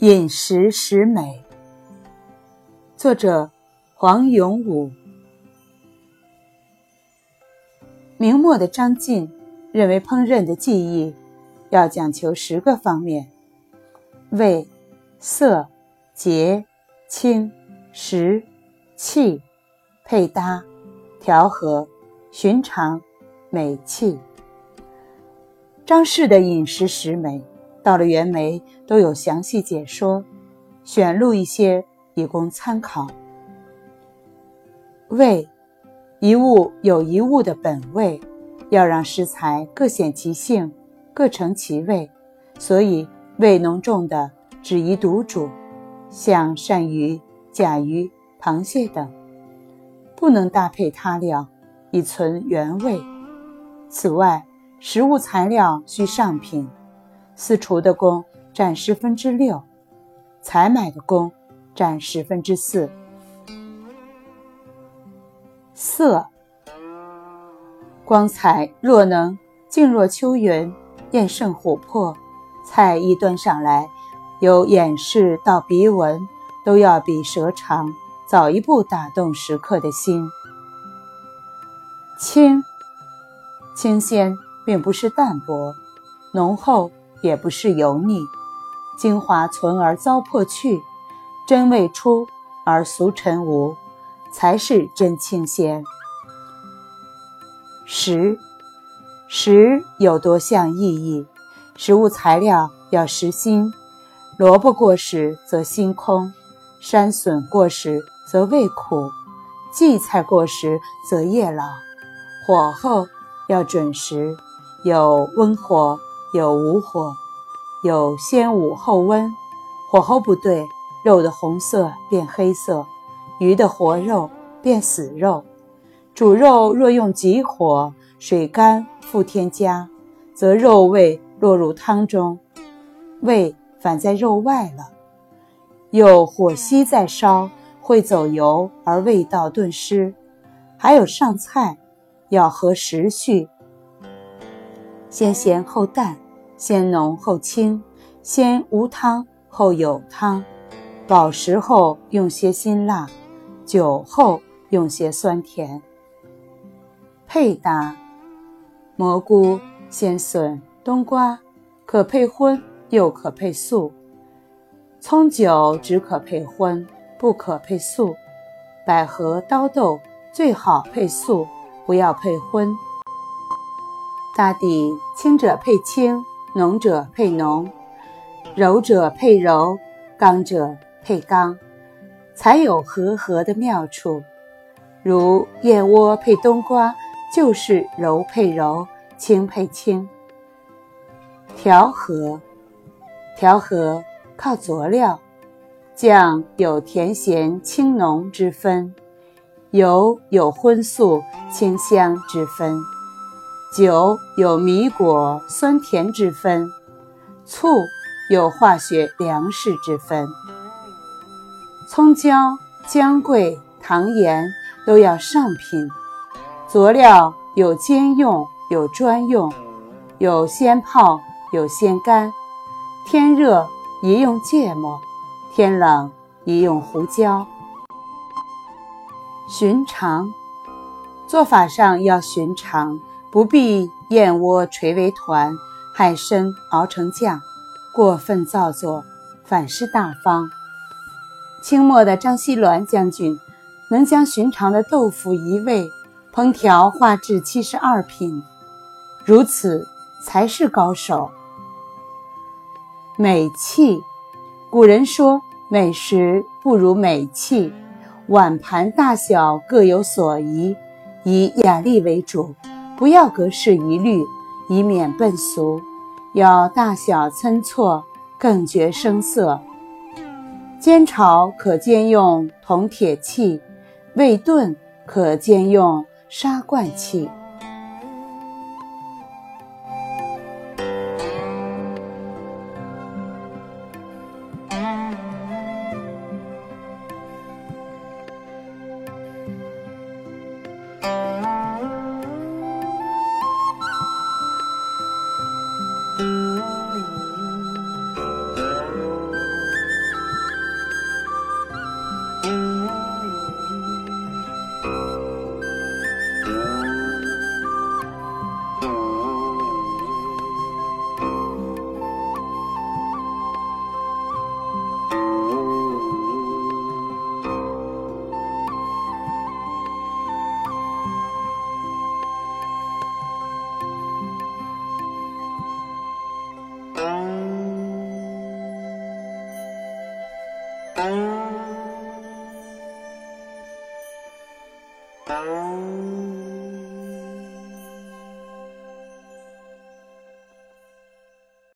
饮食食美。作者黄永武。明末的张晋认为，烹饪的技艺要讲求十个方面：味、色、洁、清、食、气、配搭、调和、寻常、美气。张氏的饮食食美。到了袁枚都有详细解说，选录一些以供参考。味，一物有一物的本味，要让食材各显其性，各成其味，所以味浓重的只宜独煮，像鳝鱼、甲鱼、螃蟹等，不能搭配他料，以存原味。此外，食物材料需上品。私厨的工占十分之六，采买的工占十分之四。色，光彩若能静若秋云，艳胜琥珀，菜一端上来，由眼视到鼻闻，都要比舌尝早一步打动食客的心。清，清鲜并不是淡薄，浓厚。也不是油腻，精华存而糟粕去，真味出而俗尘无，才是真清鲜。食，食有多项意义，食物材料要实心，萝卜过时则心空，山笋过时则味苦，荠菜过时则叶老。火候要准时，有温火。有无火，有先武后温，火候不对，肉的红色变黑色，鱼的活肉变死肉。煮肉若用急火，水干复添加，则肉味落入汤中，味反在肉外了。有火息在烧，会走油而味道顿失。还有上菜，要合时序。先咸后淡，先浓后清，先无汤后有汤，饱食后用些辛辣，酒后用些酸甜。配搭：蘑菇、鲜笋、冬瓜，可配荤，又可配素；葱酒只可配荤，不可配素；百合、刀豆最好配素，不要配荤。大抵清者配清，浓者配浓，柔者配柔，刚者配刚，才有和合的妙处。如燕窝配冬瓜，就是柔配柔，清配清。调和，调和靠佐料，酱有甜咸清浓之分，油有荤素清香之分。酒有米果酸甜之分，醋有化学粮食之分。葱姜、姜桂、糖盐都要上品。佐料有兼用，有专用，有先泡，有先干。天热宜用芥末，天冷宜用胡椒。寻常，做法上要寻常。不必燕窝捶为团，海参熬成酱，过分造作，反失大方。清末的张锡銮将军能将寻常的豆腐一味烹调化至七十二品，如此才是高手。美器，古人说美食不如美器，碗盘大小各有所宜，以雅丽为主。不要格式一律，以免笨俗；要大小参错，更觉生涩。煎炒可兼用铜铁器，煨炖可兼用砂罐器。Oh. Um...